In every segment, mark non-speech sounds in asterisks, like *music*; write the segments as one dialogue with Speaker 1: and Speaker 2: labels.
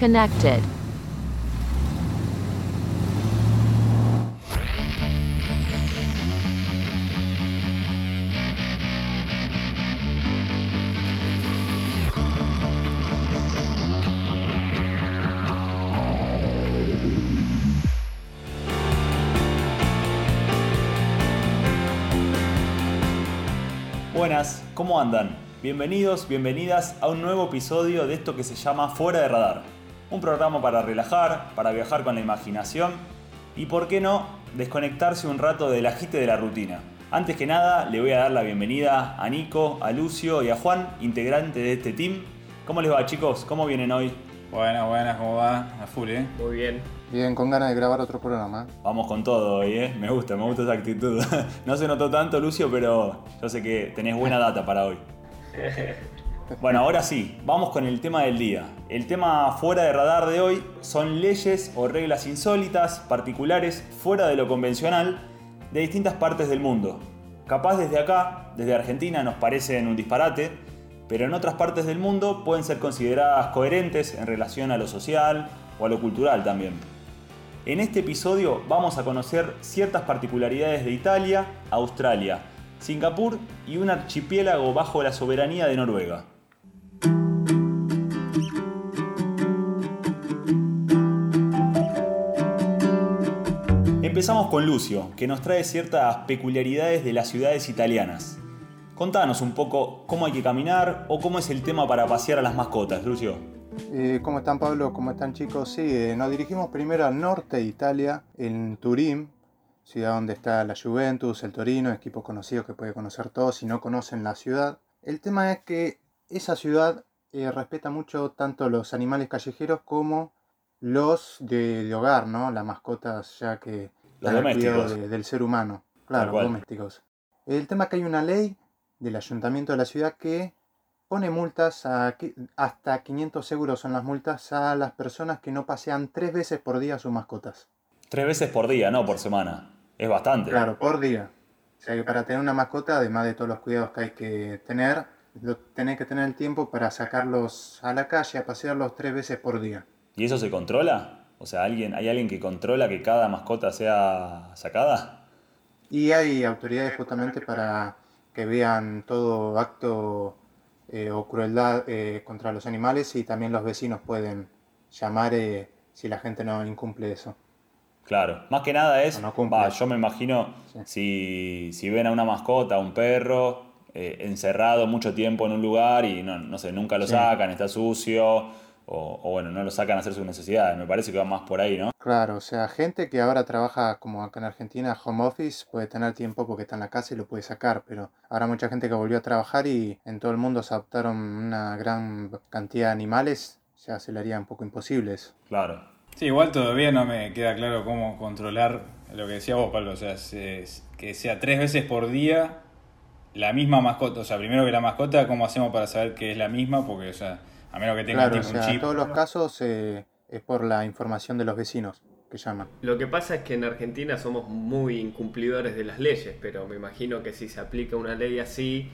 Speaker 1: Connected.
Speaker 2: Buenas, ¿cómo andan? Bienvenidos, bienvenidas a un nuevo episodio de esto que se llama Fuera de Radar. Un programa para relajar, para viajar con la imaginación y, por qué no, desconectarse un rato del agite de la rutina. Antes que nada, le voy a dar la bienvenida a Nico, a Lucio y a Juan, integrante de este team. ¿Cómo les va, chicos? ¿Cómo vienen hoy?
Speaker 3: Buenas, buenas, ¿cómo va? A full, ¿eh?
Speaker 4: Muy bien.
Speaker 5: Bien, con ganas de grabar otro programa.
Speaker 2: Vamos con todo hoy, ¿eh? Me gusta, me gusta esa actitud. *laughs* no se notó tanto, Lucio, pero yo sé que tenés buena data para hoy. *laughs* *laughs* Bueno, ahora sí, vamos con el tema del día. El tema fuera de radar de hoy son leyes o reglas insólitas, particulares, fuera de lo convencional, de distintas partes del mundo. Capaz desde acá, desde Argentina, nos parecen un disparate, pero en otras partes del mundo pueden ser consideradas coherentes en relación a lo social o a lo cultural también. En este episodio vamos a conocer ciertas particularidades de Italia, Australia, Singapur y un archipiélago bajo la soberanía de Noruega. Empezamos con Lucio, que nos trae ciertas peculiaridades de las ciudades italianas. Contanos un poco cómo hay que caminar o cómo es el tema para pasear a las mascotas, Lucio.
Speaker 5: Eh, ¿Cómo están Pablo? ¿Cómo están chicos? Sí, eh, nos dirigimos primero al norte de Italia, en Turín, ciudad donde está la Juventus, el Torino, equipos conocidos que puede conocer todos si no conocen la ciudad. El tema es que esa ciudad eh, respeta mucho tanto los animales callejeros como los de, de hogar, ¿no? Las mascotas ya que
Speaker 2: Los
Speaker 5: al cuidado
Speaker 2: domésticos.
Speaker 5: de- del ser humano. Claro, domésticos. El tema es que hay una ley del ayuntamiento de la ciudad que pone multas a, hasta 500 euros son las multas a las personas que no pasean tres veces por día a sus mascotas.
Speaker 2: Tres veces por día, no por semana. Es bastante.
Speaker 5: Claro, por día. O sea que para tener una mascota, además de todos los cuidados que hay que tener, tenés que tener el tiempo para sacarlos a la calle, a pasearlos tres veces por día.
Speaker 2: ¿Y eso se controla? O sea, ¿alguien, ¿hay alguien que controla que cada mascota sea sacada?
Speaker 5: Y hay autoridades justamente para que vean todo acto eh, o crueldad eh, contra los animales y también los vecinos pueden llamar eh, si la gente no incumple eso.
Speaker 2: Claro, más que nada es,
Speaker 5: no
Speaker 2: va, yo me imagino si, si ven a una mascota, un perro, encerrado mucho tiempo en un lugar y no, no sé, nunca lo
Speaker 5: Sí.
Speaker 2: sacan, está sucio, o, o bueno, no lo sacan a hacer sus necesidades. Me parece que va más por ahí, ¿no?
Speaker 5: Claro, o sea, gente que ahora trabaja como acá en Argentina, home office, puede tener tiempo porque está en la casa y lo puede sacar, pero ahora mucha gente que volvió a trabajar y en todo el mundo se adoptaron una gran cantidad de animales, ya se le haría un poco imposible eso.
Speaker 2: Claro.
Speaker 3: Sí, igual todavía no me queda claro cómo controlar lo que decía vos, Pablo. O sea, se- que sea tres veces por día la misma mascota. O sea, primero que la mascota, ¿cómo hacemos para saber que es la misma? Porque, o sea, a menos que tenga
Speaker 5: Claro, o
Speaker 3: tipo
Speaker 5: sea,
Speaker 3: un
Speaker 5: en
Speaker 3: chip.
Speaker 5: todos los casos eh, es por la información de los vecinos que llaman.
Speaker 4: Lo que pasa es que en Argentina somos muy incumplidores de las leyes, pero me imagino que si se aplica una ley así,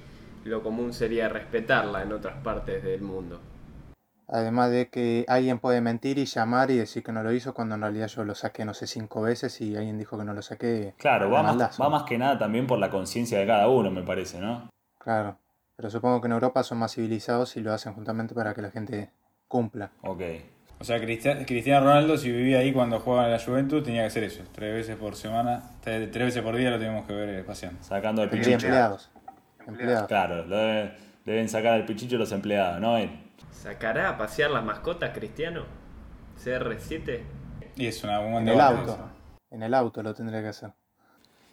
Speaker 4: lo común sería respetarla en otras partes del mundo.
Speaker 5: Además de que alguien puede mentir y llamar y decir que no lo hizo cuando en realidad yo lo saqué, no sé, cinco veces y alguien dijo que no lo saqué.
Speaker 2: Claro, va más, va más que nada también por la conciencia de cada uno, me parece, ¿no?
Speaker 5: Claro, pero supongo que en Europa son más civilizados y lo hacen justamente para que la gente cumpla.
Speaker 2: Ok.
Speaker 3: O sea, Cristian- Cristiano Ronaldo, si vivía ahí cuando jugaba en la Juventus, tenía que hacer eso. Tres veces por semana, tres, tres veces por día lo tenemos que ver paseando.
Speaker 2: Sacando el pichicho.
Speaker 5: empleados. Empleados.
Speaker 2: Claro, lo deben, deben sacar al pichicho los empleados, ¿no? Él.
Speaker 4: ¿Sacará a pasear las mascotas, Cristiano? ¿CR7?
Speaker 3: Y es una, un buen
Speaker 5: En el auto.
Speaker 3: eso.
Speaker 5: En el auto lo tendría que hacer.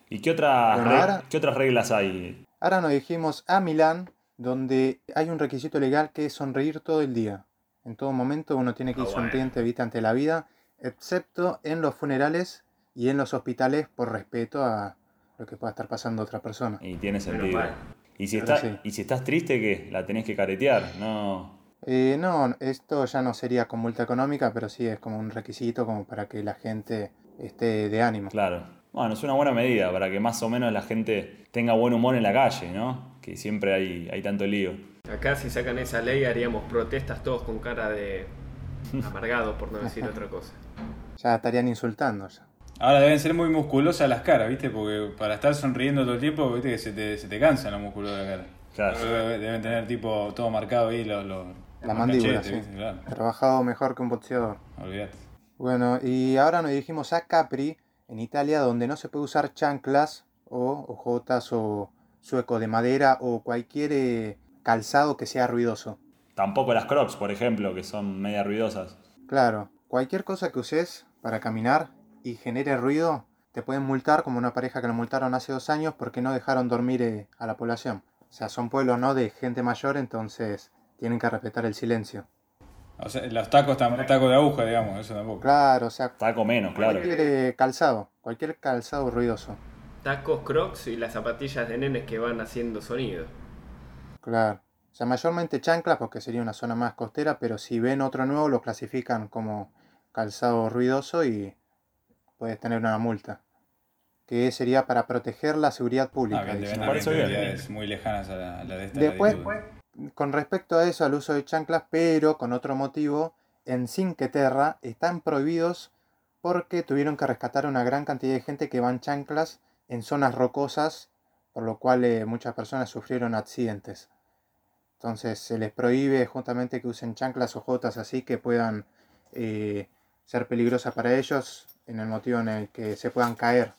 Speaker 2: ¿Y qué otras,
Speaker 5: Bueno,
Speaker 2: reg-
Speaker 5: ahora-
Speaker 2: qué otras reglas hay?
Speaker 5: Ahora nos dijimos a Milán, donde hay un requisito legal que es sonreír todo el día. En todo momento uno tiene que ir
Speaker 4: Ah, bueno.
Speaker 5: sonriente vista ante la vida, excepto en los funerales y en los hospitales por respeto a lo que pueda estar pasando a otra persona.
Speaker 2: Y tiene sentido. Y si, está,
Speaker 5: sí.
Speaker 2: y si estás triste, ¿qué? La tenés que caretear, ¿no?
Speaker 5: Eh, no, esto ya no sería con multa económica, pero sí es como un requisito como para que la gente esté de ánimo.
Speaker 2: Claro. Bueno, es una buena medida para que más o menos la gente tenga buen humor en la calle, ¿no? Que siempre hay, hay tanto lío.
Speaker 4: Acá si sacan esa ley haríamos protestas todos con cara de Amargado, por no decir otra cosa.
Speaker 5: Ya estarían insultando. Ya.
Speaker 3: Ahora deben ser muy musculosas las caras, ¿viste? Porque para estar sonriendo todo el tiempo, ¿viste? Que se te, se te cansan los músculos de la cara.
Speaker 2: Claro.
Speaker 3: Deben tener tipo todo marcado ahí los, los,
Speaker 5: La mandíbula,
Speaker 3: cachetes,
Speaker 5: sí.
Speaker 3: ¿viste? Claro,
Speaker 5: Trabajado mejor que un boxeador.
Speaker 3: olvídate.
Speaker 5: Bueno, y ahora nos dirigimos a Capri, en Italia, donde no se puede usar chanclas o ojotas o sueco de madera o cualquier eh, calzado que sea ruidoso.
Speaker 2: Tampoco las crocs, por ejemplo, que son media ruidosas.
Speaker 5: Claro, cualquier cosa que uses para caminar y genere ruido, te pueden multar como una pareja que lo multaron hace dos años porque no dejaron dormir eh, a la población. O sea, son pueblos no de gente mayor, entonces tienen que respetar el silencio.
Speaker 3: O sea, los tacos, tam- tacos de aguja, digamos, eso tampoco.
Speaker 5: Claro, o sea,
Speaker 2: Taco menos, claro.
Speaker 5: cualquier eh, calzado, cualquier calzado ruidoso.
Speaker 4: Tacos, crocs y las zapatillas de nenes que van haciendo sonido.
Speaker 5: Claro. O sea, mayormente chanclas porque sería una zona más costera, pero si ven otro nuevo lo clasifican como calzado ruidoso y puedes tener una multa. Que sería para proteger la seguridad
Speaker 3: Ah,
Speaker 5: pública.
Speaker 3: bien,
Speaker 5: dicen.
Speaker 3: deben
Speaker 2: parece
Speaker 3: haber
Speaker 2: bien.
Speaker 3: actividades muy lejanas a la, a la de esta
Speaker 5: Después, con respecto a eso, al uso de chanclas, pero con otro motivo, en Cinque Terra están prohibidos porque tuvieron que rescatar a una gran cantidad de gente que van chanclas en zonas rocosas, por lo cual eh, muchas personas sufrieron accidentes. Entonces se les prohíbe justamente que usen chanclas o jotas así que puedan eh, ser peligrosas para ellos en el motivo en el que se puedan caer.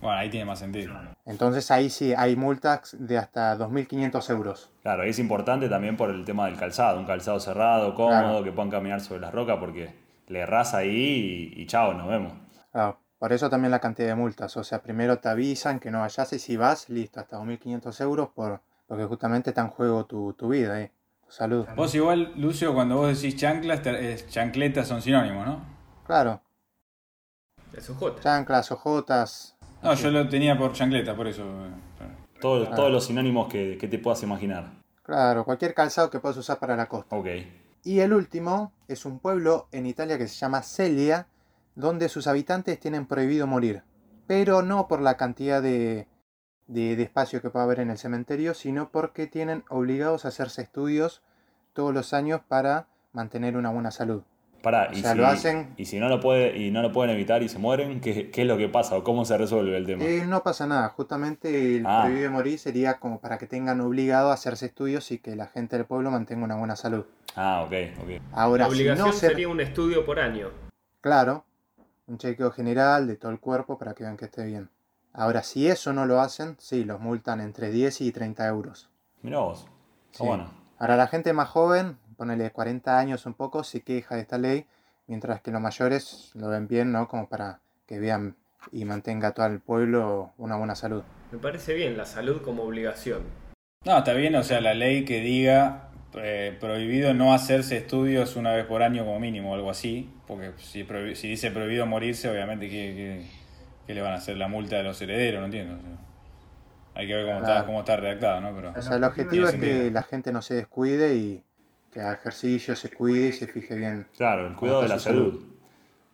Speaker 3: Bueno, ahí tiene más sentido.
Speaker 5: Entonces ahí sí hay multas de hasta 2.500 euros.
Speaker 2: Claro, es importante también por el tema del calzado, un calzado cerrado, cómodo,
Speaker 5: Claro.
Speaker 2: que puedan caminar sobre las rocas, porque le erras ahí y, y chao, nos vemos.
Speaker 5: Claro, por eso también la cantidad de multas. O sea, primero te avisan que no vayas y si vas, listo, hasta 2.500 euros por, porque justamente está en juego tu, tu vida, eh, tu salud.
Speaker 3: Vos igual, Lucio, cuando vos decís chanclas, chancletas son sinónimos, ¿no?
Speaker 5: Claro, chanclas, ojotas.
Speaker 3: No, yo lo tenía por chancleta, por eso. eh, claro.
Speaker 2: Todo- Todos los sinónimos que, que te puedas imaginar.
Speaker 5: Claro, cualquier calzado que puedas usar para la costa.
Speaker 2: Ok.
Speaker 5: Y el último es un pueblo en Italia que se llama Celia, donde sus habitantes tienen prohibido morir. Pero no por la cantidad de, de, de espacio que puede haber en el cementerio, sino porque tienen obligados a hacerse estudios todos los años para mantener una buena salud.
Speaker 2: Pará,
Speaker 5: O
Speaker 2: y,
Speaker 5: sea,
Speaker 2: si,
Speaker 5: lo hacen-
Speaker 2: y si no lo puede, y no lo pueden evitar y se mueren, ¿qué, qué es lo que pasa o cómo se resuelve el tema?
Speaker 5: Eh, no pasa nada, justamente el
Speaker 2: Ah.
Speaker 5: prohibido morir sería como para que tengan obligado a hacerse estudios y que la gente del pueblo mantenga una buena salud.
Speaker 2: Ah, ok, ok.
Speaker 5: Ahora,
Speaker 4: La obligación
Speaker 5: si no ser,
Speaker 4: sería un estudio por año.
Speaker 5: claro, un chequeo general de todo el cuerpo para que vean que esté bien. Ahora, si eso no lo hacen, sí, los multan entre 10 y 30 euros.
Speaker 2: Mirá vos. Está
Speaker 5: Sí.
Speaker 2: bueno.
Speaker 5: Ahora, la gente más joven, ponele 40 años un poco, se queja de esta ley, mientras que los mayores lo ven bien, ¿no? Como para que vean y mantenga todo el pueblo una buena salud.
Speaker 4: Me parece bien la salud como obligación.
Speaker 3: No, está bien, o sea, la ley que diga eh, prohibido no hacerse estudios una vez por año como mínimo o algo así, porque si, si dice prohibido morirse, obviamente, ¿qué, qué, qué le van a hacer la multa de los herederos? No entiendo. o sea, hay que ver cómo, está, cómo está redactado, ¿no? Pero,
Speaker 5: O sea, el objetivo es que
Speaker 3: sentido.
Speaker 5: la gente no se descuide y que haga ejercicio, se cuide y se fije bien.
Speaker 2: Claro, el cuidado de la salud.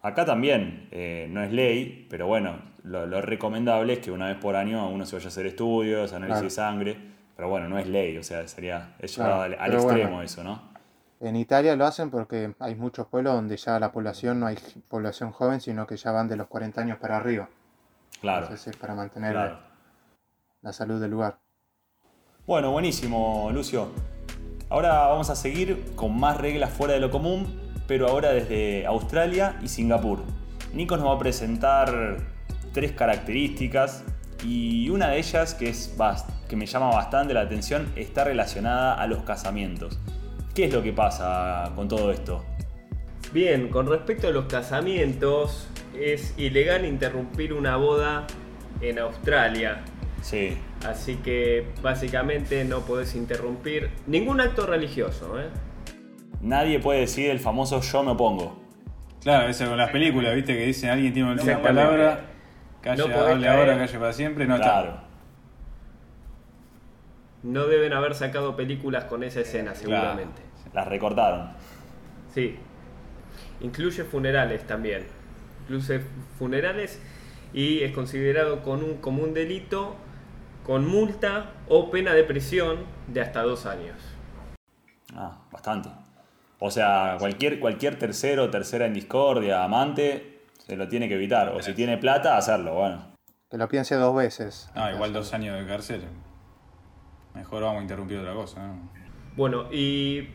Speaker 2: Acá también, eh, no es ley, pero bueno, lo, lo recomendable es que una vez por año uno se vaya a hacer estudios, análisis
Speaker 5: Claro.
Speaker 2: de sangre, pero bueno, no es ley, o sea, sería es
Speaker 5: Claro,
Speaker 2: llevado al, extremo
Speaker 5: bueno.
Speaker 2: eso, ¿no?
Speaker 5: En Italia lo hacen porque hay muchos pueblos donde ya la población no hay población joven, sino que ya van de los 40 años para arriba.
Speaker 2: Claro,
Speaker 5: Entonces es para mantener
Speaker 2: claro.
Speaker 5: la salud del lugar.
Speaker 2: Bueno, buenísimo, Lucio. Ahora vamos a seguir con más reglas fuera de lo común, pero ahora desde Australia y Singapur. Nico nos va a presentar tres características y una de ellas que, es bast- que me llama bastante la atención está relacionada a los casamientos. ¿Qué es lo que pasa con todo esto?
Speaker 4: Bien, con respecto a los casamientos, es ilegal interrumpir una boda en Australia.
Speaker 2: Sí,
Speaker 4: Así que básicamente no podés interrumpir ningún acto religioso. ¿eh?
Speaker 2: nadie puede decir el famoso yo me opongo.
Speaker 3: Claro, eso con las películas, viste, que dicen alguien tiene una palabra, calle,
Speaker 4: No caer.
Speaker 3: ahora, calle para siempre, no
Speaker 2: Claro.
Speaker 4: No deben haber sacado películas con esa escena, seguramente.
Speaker 2: Las recortaron.
Speaker 4: Sí. Incluye funerales también. Incluye funerales y es considerado con un, como un delito con multa o pena de prisión de hasta dos años.
Speaker 2: Ah, bastante. O sea, cualquier, cualquier tercero, tercera en discordia, amante, se lo tiene que evitar. O si tiene plata, hacerlo, bueno.
Speaker 5: Que lo piense dos veces.
Speaker 3: No, igual dos años de cárcel. Mejor vamos a interrumpir otra cosa, ¿no?
Speaker 4: Bueno, y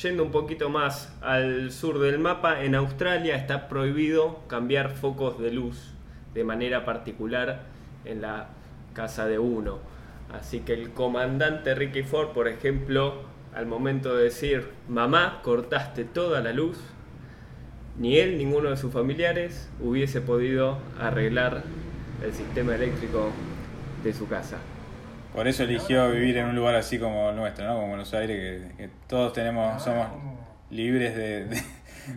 Speaker 4: yendo un poquito más al sur del mapa, en Australia está prohibido cambiar focos de luz de manera particular en la casa de uno. Así que el comandante Ricky Ford, por ejemplo, al momento de decir, mamá, cortaste toda la luz, ni él, ninguno de sus familiares hubiese podido arreglar el sistema eléctrico de su casa.
Speaker 3: Por eso eligió vivir en un lugar así como el nuestro, ¿no? Como Buenos Aires, que, que todos tenemos, somos libres de, de-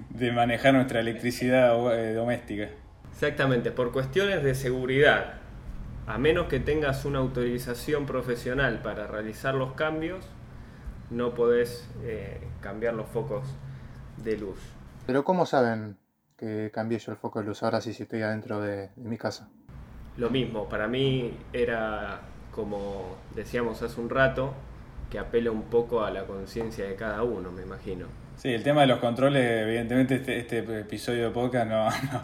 Speaker 3: de manejar nuestra electricidad eh, doméstica.
Speaker 4: Exactamente, por cuestiones de seguridad, a menos que tengas una autorización profesional para realizar los cambios, no podés eh, cambiar los focos de luz.
Speaker 5: Pero ¿cómo saben que cambié yo el foco de luz ahora sí si estoy adentro de, de mi casa?
Speaker 4: Lo mismo, para mí era como decíamos hace un rato, que apela un poco a la conciencia de cada uno, me imagino.
Speaker 3: Sí, el tema de los controles, evidentemente este, este episodio de podcast no, *laughs* no,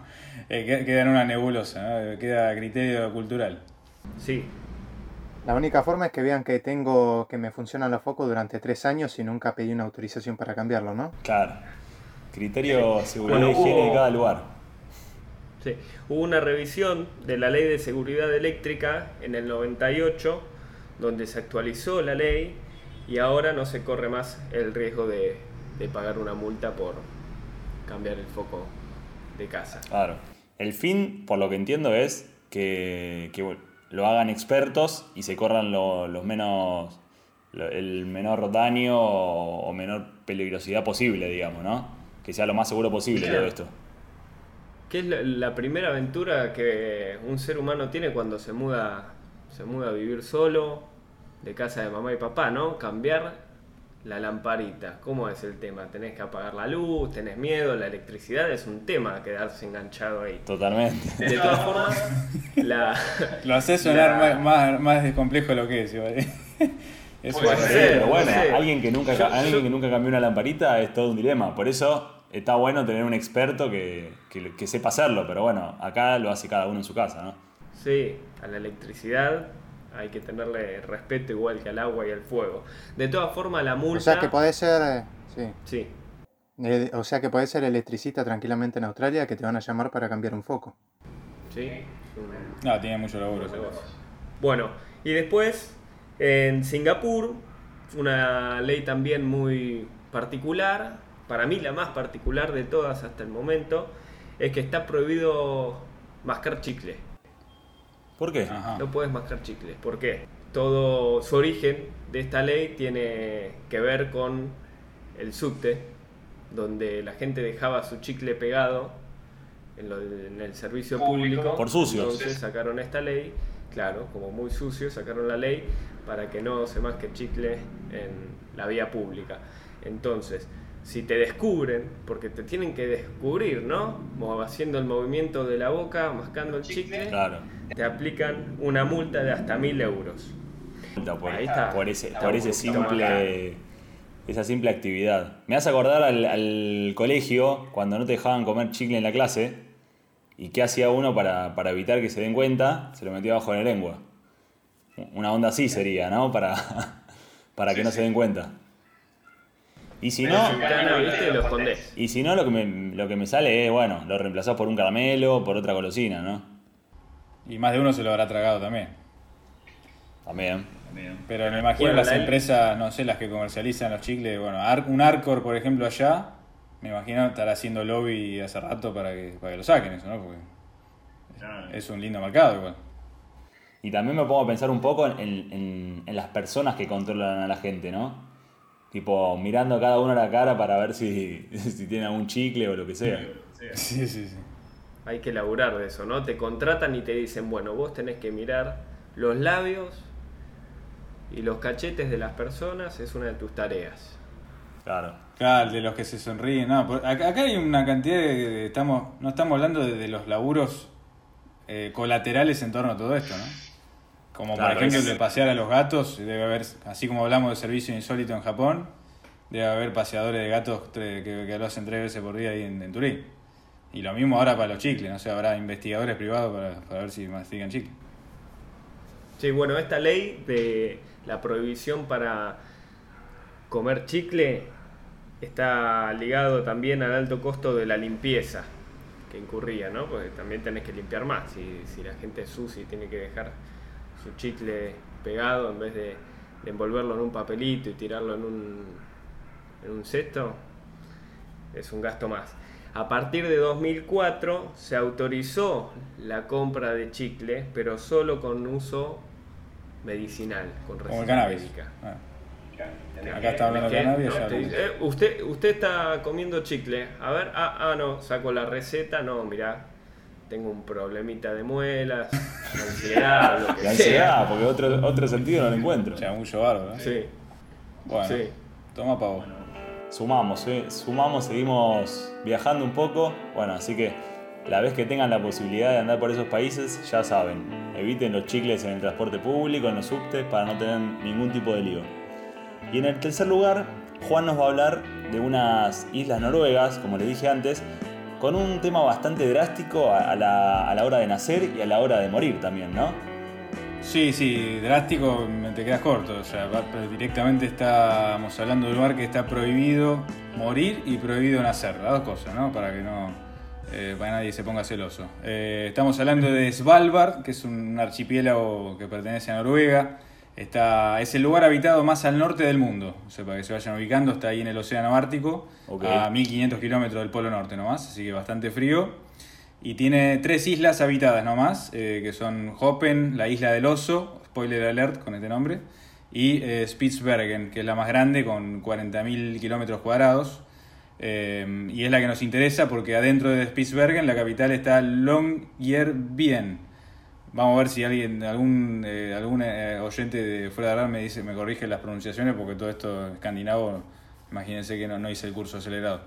Speaker 3: eh, queda- en una nebulosa, ¿no? queda a criterio cultural.
Speaker 4: Sí,
Speaker 5: La única forma es que vean que tengo que me funcionan los focos durante tres años y nunca pedí una autorización para cambiarlo, ¿no?
Speaker 2: Claro. Criterio, seguridad
Speaker 4: Bueno,
Speaker 2: y higiene de cada lugar.
Speaker 4: Sí, hubo una revisión de la ley de seguridad eléctrica en el 98, donde se actualizó la ley y ahora no se corre más el riesgo de, de pagar una multa por cambiar el foco de casa.
Speaker 2: Claro. El fin, por lo que entiendo, es que, que, lo hagan expertos y se corran lo- los menos el menor daño o, menor peligrosidad posible, digamos, ¿no? Que sea lo más seguro posible todo esto.
Speaker 4: ¿Qué es la, la primera aventura que un ser humano tiene cuando se muda, se muda a vivir solo, de casa de mamá y papá, ¿no? Cambiar la lamparita. ¿Cómo es el tema? ¿Tenés que apagar la luz? ¿Tenés miedo? La electricidad es un tema quedarse enganchado ahí.
Speaker 2: Totalmente.
Speaker 4: De todas formas, la,
Speaker 3: Lo hace sonar
Speaker 4: La-
Speaker 3: más, más, complejo de lo que es. igual. *laughs* Es
Speaker 4: Puede
Speaker 3: una-
Speaker 4: ser.
Speaker 2: Pero bueno,
Speaker 4: no sé.
Speaker 2: alguien que nunca
Speaker 4: Yo-
Speaker 2: alguien
Speaker 4: yo-
Speaker 2: que nunca cambió una lamparita es todo un dilema. Por eso está bueno tener un experto que, que- que sepa hacerlo. Pero bueno, acá lo hace cada uno en su casa, ¿no?
Speaker 4: sí, a la electricidad hay que tenerle respeto igual que al agua y al fuego. De todas formas, la multa...
Speaker 5: O sea que puede ser, eh, sí.
Speaker 4: Sí,
Speaker 5: Eh, o sea que puede ser electricista tranquilamente en Australia que te van a llamar para cambiar un foco.
Speaker 4: sí.
Speaker 3: No, tiene mucho laburo.
Speaker 4: Bueno, y después en Singapur, una ley también muy particular, para mí la más particular de todas hasta el momento, es que está prohibido mascar chicle.
Speaker 2: ¿Por qué?
Speaker 3: Ajá.
Speaker 4: No puedes mascar chicles. ¿Por qué? Todo su origen de esta ley tiene que ver con el subte, donde la gente dejaba su chicle pegado en, lo en el servicio público.
Speaker 2: Por sucio.
Speaker 4: Entonces sacaron esta ley, claro, como muy sucio, sacaron la ley para que no se masque chicle en la vía pública. Entonces, si te descubren, porque te tienen que descubrir, ¿no? Mo- Haciendo el movimiento de la boca, mascando el chicle,
Speaker 2: Claro.
Speaker 4: te aplican una multa de hasta mil euros.
Speaker 2: Por,
Speaker 4: Ahí está.
Speaker 2: por ese,
Speaker 4: Está
Speaker 2: por ese simple. Esa simple actividad. Me hace acordar al, al colegio cuando no te dejaban comer chicle en la clase. ¿Y qué hacía uno para, para evitar que se den cuenta? Se lo metía bajo la lengua. Una onda así sería, ¿no? Para, *laughs* para que no se den cuenta. Y si no,
Speaker 4: Ventana, ¿viste? Lo escondés.
Speaker 2: y si no lo, que me, lo que me sale es, bueno, lo reemplazás por un caramelo, por otra golosina, ¿no?
Speaker 3: Y más de uno se lo habrá tragado también.
Speaker 2: También.
Speaker 3: Pero me imagino
Speaker 4: Bueno,
Speaker 3: las
Speaker 4: la-
Speaker 3: empresas, no sé, las que comercializan los chicles, bueno, Ar- un Arcor, por ejemplo, allá, me imagino estará haciendo lobby hace rato para que, para que lo saquen eso, ¿no? Porque es un lindo mercado igual.
Speaker 2: Y también me pongo a pensar un poco en, en- en las personas que controlan a la gente, ¿no? Tipo, mirando a cada uno a la cara para ver si, *laughs* si tiene algún chicle o lo que sea.
Speaker 3: Sí, sí, sí.
Speaker 4: Hay que laburar de eso, ¿no? Te contratan y te dicen, bueno, vos tenés que mirar los labios y los cachetes de las personas, es una de tus tareas.
Speaker 2: Claro.
Speaker 3: Claro, de los que se sonríen. No, por- acá, acá hay una cantidad de, de- estamos, no estamos hablando de, de los laburos eh, colaterales en torno a todo esto, ¿no? Como
Speaker 2: Claro,
Speaker 3: por ejemplo
Speaker 2: es-
Speaker 3: el de pasear a los gatos, debe haber, así como hablamos de servicio insólito en Japón, debe haber paseadores de gatos que, que lo hacen tres veces por día ahí en, Turín. Y lo mismo ahora para los chicles, no sé, habrá investigadores privados para, para ver si mastican chicles.
Speaker 4: Sí, bueno, esta ley de la prohibición para comer chicle está ligado también al alto costo de la limpieza que incurría, ¿no? Porque también tenés que limpiar más. Si, si la gente es sucia y tiene que dejar su chicle pegado en vez de, envolverlo en un papelito y tirarlo en un, en un cesto, es un gasto más. A partir de 2004 se autorizó la compra de chicle, pero solo con uso medicinal, con
Speaker 3: Como el cannabis. Ah. Acá está hablando de cannabis.
Speaker 4: Eh, usted, usted está comiendo chicle. A ver, ah, ah, no, saco la receta. No, mirá, tengo un problemita de muelas, *laughs* ansiedad, lo que
Speaker 2: La ansiedad, porque otro, otro sentido no lo encuentro.
Speaker 3: O sea, mucho barro, ¿no?
Speaker 4: Sí.
Speaker 3: Bueno, sí. toma pavo.
Speaker 2: Sumamos, ¿eh? sumamos, seguimos viajando un poco. Bueno, así que la vez que tengan la posibilidad de andar por esos países, ya saben, eviten los chicles en el transporte público, en los subtes, para no tener ningún tipo de lío. Y en el tercer lugar, Juan nos va a hablar de unas islas noruegas, como les dije antes, con un tema bastante drástico a la, a la hora de nacer y a la hora de morir también, ¿no?
Speaker 3: Sí, sí, drástico te quedas corto. O sea, directamente estamos hablando de un lugar que está prohibido morir y prohibido nacer. Las dos cosas, ¿no? Para que no eh, para nadie se ponga celoso. Eh, estamos hablando de Svalbard, que es un archipiélago que pertenece a Noruega. Está, es el lugar habitado más al norte del mundo. O sea, para que se vayan ubicando, está ahí en el Océano Ártico, a 1500 kilómetros del Polo Norte nomás, así que bastante frío. Y tiene tres islas habitadas nomás, eh, que son Hoppen, la isla del oso, spoiler alert con este nombre, y eh, Spitsbergen, que es la más grande con 40.000 kilómetros cuadrados. Eh, y es la que nos interesa porque adentro de Spitsbergen, la capital, está Longyearbyen. Vamos a ver si alguien, algún, algún oyente de fuera de hablar me dice, me corrige las pronunciaciones porque todo esto escandinavo, imagínense que no, no hice el curso acelerado.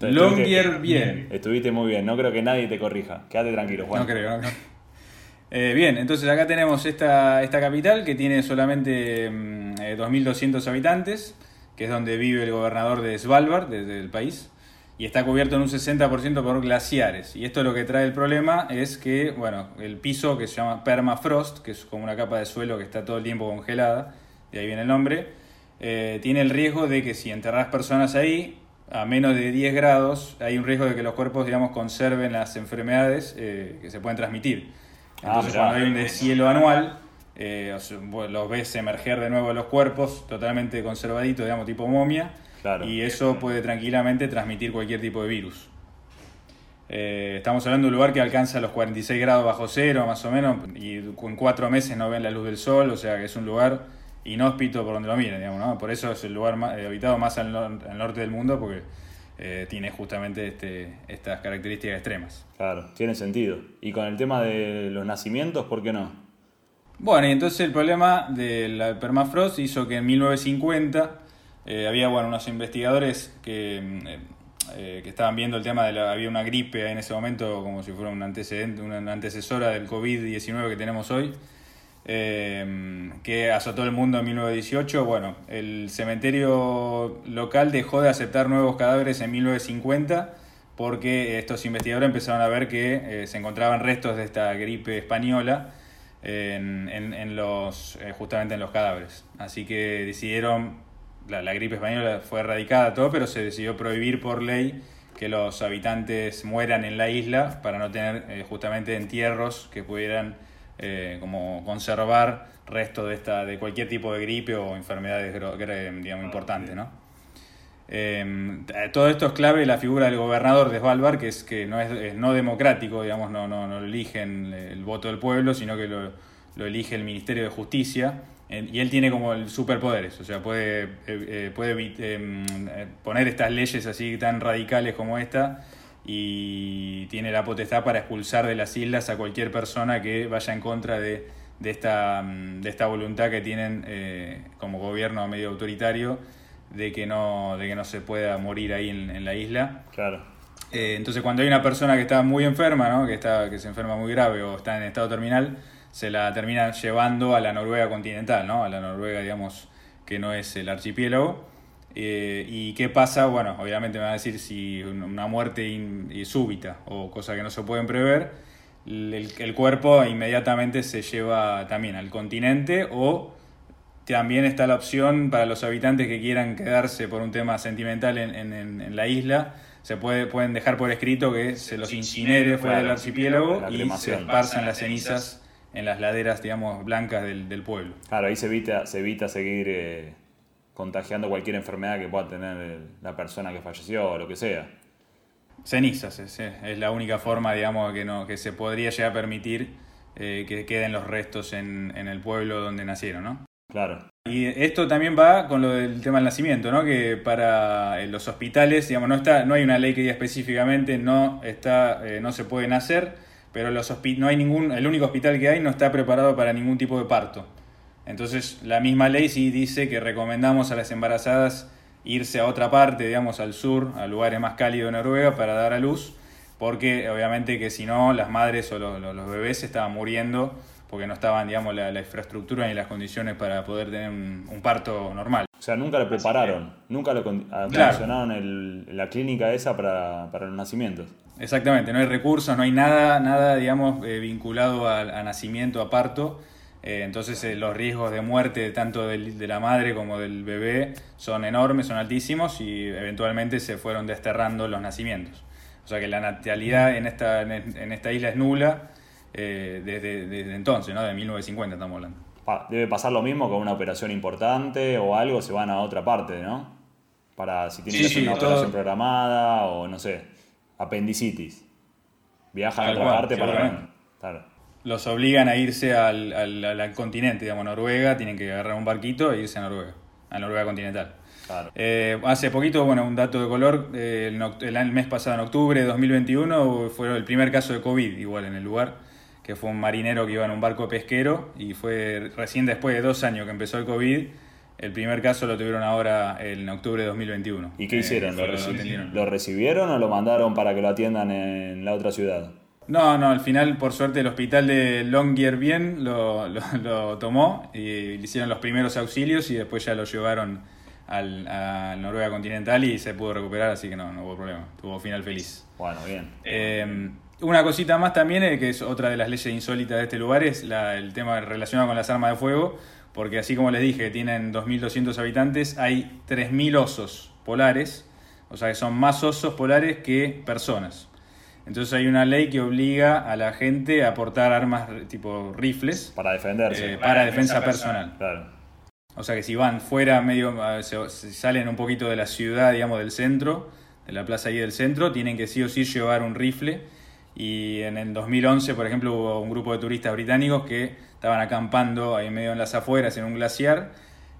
Speaker 2: Longier bien. Estuviste muy bien, no creo que nadie te corrija. Quédate tranquilo, Juan.
Speaker 3: No creo, no. Eh, bien, entonces acá tenemos esta, esta capital que tiene solamente 2.200 mm, eh, habitantes, que es donde vive el gobernador de Svalbard, desde el país, y está cubierto en un 60% por glaciares. Y esto lo que trae el problema es que, bueno, el piso que se llama permafrost, que es como una capa de suelo que está todo el tiempo congelada, de ahí viene el nombre, eh, tiene el riesgo de que si enterras personas ahí, a menos de 10 grados hay un riesgo de que los cuerpos, digamos, conserven las enfermedades eh, que se pueden transmitir. Ah, Entonces, cuando hay un deshielo anual, eh, los ves emerger de nuevo los cuerpos totalmente conservaditos, digamos, tipo momia, y eso puede tranquilamente transmitir cualquier tipo de virus. Eh, estamos hablando de un lugar que alcanza los 46 grados bajo cero, más o menos, y en cuatro meses no ven la luz del sol, o sea que es un lugar inhóspito por donde lo miren, digamos, ¿no? Por eso es el lugar más, eh, habitado más al, norte del mundo, porque eh, tiene justamente este, estas características extremas.
Speaker 2: Claro, tiene sentido. Y con el tema de los nacimientos, ¿por qué no?
Speaker 3: Bueno, y entonces el problema del permafrost hizo que en 1950 eh, había bueno, unos investigadores que, que estaban viendo el tema de la, había una gripe en ese momento como si fuera un antecedente, una antecesora del COVID-19 que tenemos hoy, eh, que azotó el mundo en 1918. Bueno, el cementerio local dejó de aceptar nuevos cadáveres en 1950 porque estos investigadores empezaron a ver que eh, se encontraban restos de esta gripe española en, los, eh, justamente en los cadáveres. Así que decidieron, la, gripe española fue erradicada todo, pero se decidió prohibir por ley que los habitantes mueran en la isla para no tener justamente entierros que pudieran eh, como conservar resto de, esta, de cualquier tipo de gripe o enfermedades digamos, importantes. ¿no? Eh, todo esto es clave la figura del gobernador de Svalbard, que es que no es, no democrático, digamos, no, no, no, eligen el voto del pueblo, sino que lo elige el Ministerio de Justicia. Y él tiene como el superpoderes, o sea, puede, eh, puede poner estas leyes así tan radicales como esta y tiene la potestad para expulsar de las islas a cualquier persona que vaya en contra de, de, esta, mm, de esta voluntad que tienen eh, como gobierno medio autoritario de que no, de que no se pueda morir ahí en, la isla.
Speaker 2: Claro.
Speaker 3: Eh, entonces cuando hay una persona que está muy enferma, ¿no? que, está, que se enferma muy grave o está en estado terminal, se la termina llevando a la Noruega continental, ¿no? a la Noruega, digamos, que no es el archipiélago Eh, ¿Y qué pasa? Bueno, obviamente me va a decir si una muerte in- súbita o cosa que no se pueden prever, el, el cuerpo inmediatamente se lleva también al continente o también está la opción para los habitantes que quieran quedarse por un tema sentimental en, en- en- la isla, se puede, pueden dejar por escrito que se los incinere fuera del archipiélago
Speaker 2: La
Speaker 3: y se esparzan las cenizas en las laderas, digamos, blancas del, del pueblo.
Speaker 2: Claro, ahí se evita, se evita seguir eh, contagiando cualquier enfermedad que pueda tener el- la persona que falleció o lo que sea.
Speaker 3: Cenizas, es, es la única forma, digamos, que, no, que se podría llegar a permitir eh, que queden los restos en, en el pueblo donde nacieron, ¿no?
Speaker 2: Claro.
Speaker 3: Y esto también va con lo del tema del nacimiento, ¿no? Que para eh, los hospitales, digamos, no está, no hay una ley que diga específicamente no está, eh, no se puede nacer, pero los no hay ningún, el único hospital que hay no está preparado para ningún tipo de parto. Entonces, la misma ley sí dice que recomendamos a las embarazadas irse a otra parte, digamos, al sur, a lugares más cálidos de Noruega para dar a luz, porque obviamente que si no, las madres o los, los- los bebés estaban muriendo porque no estaban, digamos, la, la infraestructura ni las condiciones para poder tener un, un parto normal.
Speaker 2: O sea, nunca lo prepararon, nunca lo con- acondicionaron el- la clínica esa para, para los nacimientos.
Speaker 3: Exactamente, no hay recursos, no hay nada, nada digamos, eh, vinculado a, a nacimiento, a parto. Eh, entonces eh, los riesgos de muerte tanto del- de la madre como del bebé son enormes, son altísimos y eventualmente se fueron desterrando los nacimientos. O sea que la natalidad en esta, en, esta isla es nula eh, desde, desde entonces, ¿no? de 1950 estamos hablando.
Speaker 2: Debe pasar lo mismo con una operación importante o algo, se van a otra parte, ¿no? Para si tienen
Speaker 3: Sí,
Speaker 2: que hacer
Speaker 3: sí,
Speaker 2: una
Speaker 3: todo-
Speaker 2: operación programada o no sé, apendicitis. Viajan a otra
Speaker 3: cual,
Speaker 2: parte para.
Speaker 3: seguramente.
Speaker 2: Claro.
Speaker 3: Los obligan a irse al, al- continente, digamos, Noruega, tienen que agarrar un barquito e irse a Noruega, a Noruega continental.
Speaker 2: Claro.
Speaker 3: Eh, hace poquito, bueno, un dato de color, eh, el, el mes pasado, en octubre de 2021, fue el primer caso de COVID igual en el lugar, que fue un marinero que iba en un barco pesquero y fue recién después de dos años que empezó el COVID, el primer caso lo tuvieron ahora en octubre de 2021.
Speaker 2: ¿Y qué
Speaker 3: Eh,
Speaker 2: hicieron? ¿Lo,
Speaker 3: lo
Speaker 2: reci-
Speaker 3: atendieron.
Speaker 2: ¿Lo recibieron o lo mandaron para que lo atiendan en la otra ciudad?
Speaker 3: No, no, al final, por suerte, el hospital de Longyearbyen lo, lo, lo tomó y le hicieron los primeros auxilios y después ya lo llevaron al, a Noruega Continental y se pudo recuperar, así que no, no hubo problema. Tuvo final feliz.
Speaker 2: Bueno, bien.
Speaker 3: Eh, una cosita más también, eh, que es otra de las leyes insólitas de este lugar, es la- el tema relacionado con las armas de fuego, porque así como les dije, que tienen 2.200 habitantes, hay 3.000 osos polares, o sea que son más osos polares que personas. Entonces hay una ley que obliga a la gente a portar armas tipo rifles
Speaker 2: Para defenderse.
Speaker 3: eh, para defensa personal.
Speaker 2: Claro.
Speaker 3: O sea que si van fuera, medio, eh, se, se salen un poquito de la ciudad, digamos, del centro, de la plaza ahí del centro, tienen que sí o sí llevar un rifle. Y en el 2011, por ejemplo, hubo un grupo de turistas británicos que estaban acampando ahí medio en las afueras, en un glaciar,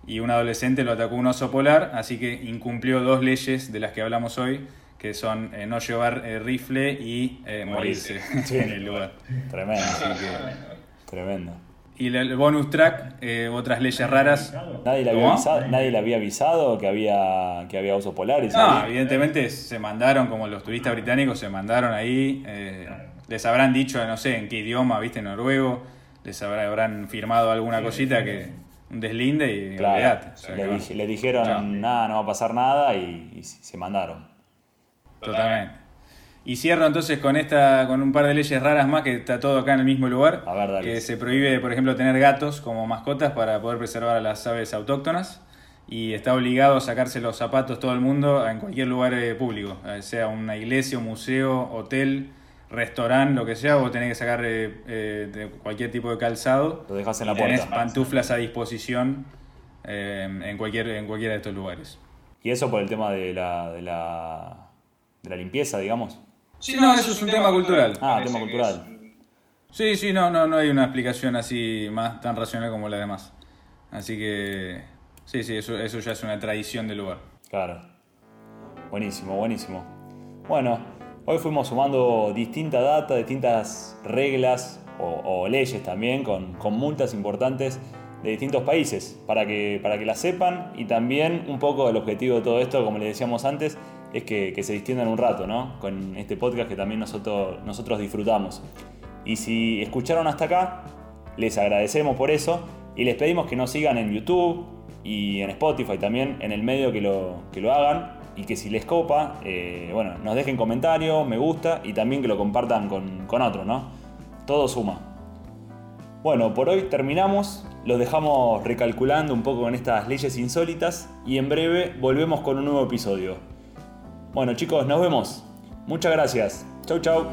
Speaker 3: y un adolescente lo atacó un oso polar, así que incumplió dos leyes de las que hablamos hoy, que son eh, no llevar eh, rifle y eh, morirse *laughs*
Speaker 2: Sí.
Speaker 3: en el lugar.
Speaker 2: Tremendo. Tremendo.
Speaker 3: Y el- bonus track, otras leyes raras.
Speaker 2: ¿Nadie le había, avisado, nadie le había avisado que había, que había osos polares
Speaker 3: No,
Speaker 2: ahí?
Speaker 3: evidentemente se mandaron, como los turistas británicos se mandaron ahí, les habrán dicho, no sé en qué idioma, viste, noruego, les habrá- habrán firmado alguna cosita que un deslinde y
Speaker 2: Claro.
Speaker 3: O sea,
Speaker 2: le, dij- dijeron, nada, no va a pasar nada y, y se mandaron.
Speaker 3: totalmente. Y cierro entonces con esta, con un par de leyes raras más que está todo acá en el mismo lugar.
Speaker 2: A ver, dale.
Speaker 3: Que se prohíbe, por ejemplo, tener gatos como mascotas para poder preservar a las aves autóctonas. Y está obligado a sacarse los zapatos todo el mundo en cualquier lugar eh, público, eh, sea una iglesia, un museo, hotel, restaurante, lo que sea, vos tenés que sacar eh, eh, de cualquier tipo de calzado.
Speaker 2: Lo dejas en la
Speaker 3: y tenés
Speaker 2: puerta.
Speaker 3: pantuflas a disposición eh, en, cualquier, en cualquiera de estos lugares.
Speaker 2: Y eso por el tema de la, de la, de la limpieza, digamos.
Speaker 3: Sí, no, eso es un tema cultural.
Speaker 2: Ah, tema cultural.
Speaker 3: Sí, sí, no, no, no hay una explicación así más tan racional como la demás. Así que sí, sí, eso, eso ya es una tradición del lugar.
Speaker 2: Claro. Buenísimo, buenísimo. Bueno, hoy fuimos sumando distinta data, distintas reglas o, leyes también, con, multas importantes de distintos países, para que, para que las sepan y también un poco el objetivo de todo esto, como les decíamos antes, es que, que se distiendan un rato, ¿no? Con este podcast que también nosotros, nosotros disfrutamos. Y si escucharon hasta acá, les agradecemos por eso y les pedimos que nos sigan en YouTube, y en Spotify también, en el medio que lo, que lo hagan y que si les copa, eh, bueno, nos dejen comentarios, me gusta y también que lo compartan con, con otros, ¿no? Todo suma. Bueno, por hoy terminamos, los dejamos recalculando un poco con estas leyes insólitas y en breve volvemos con un nuevo episodio. Bueno chicos, nos vemos. Muchas gracias. Chau chau.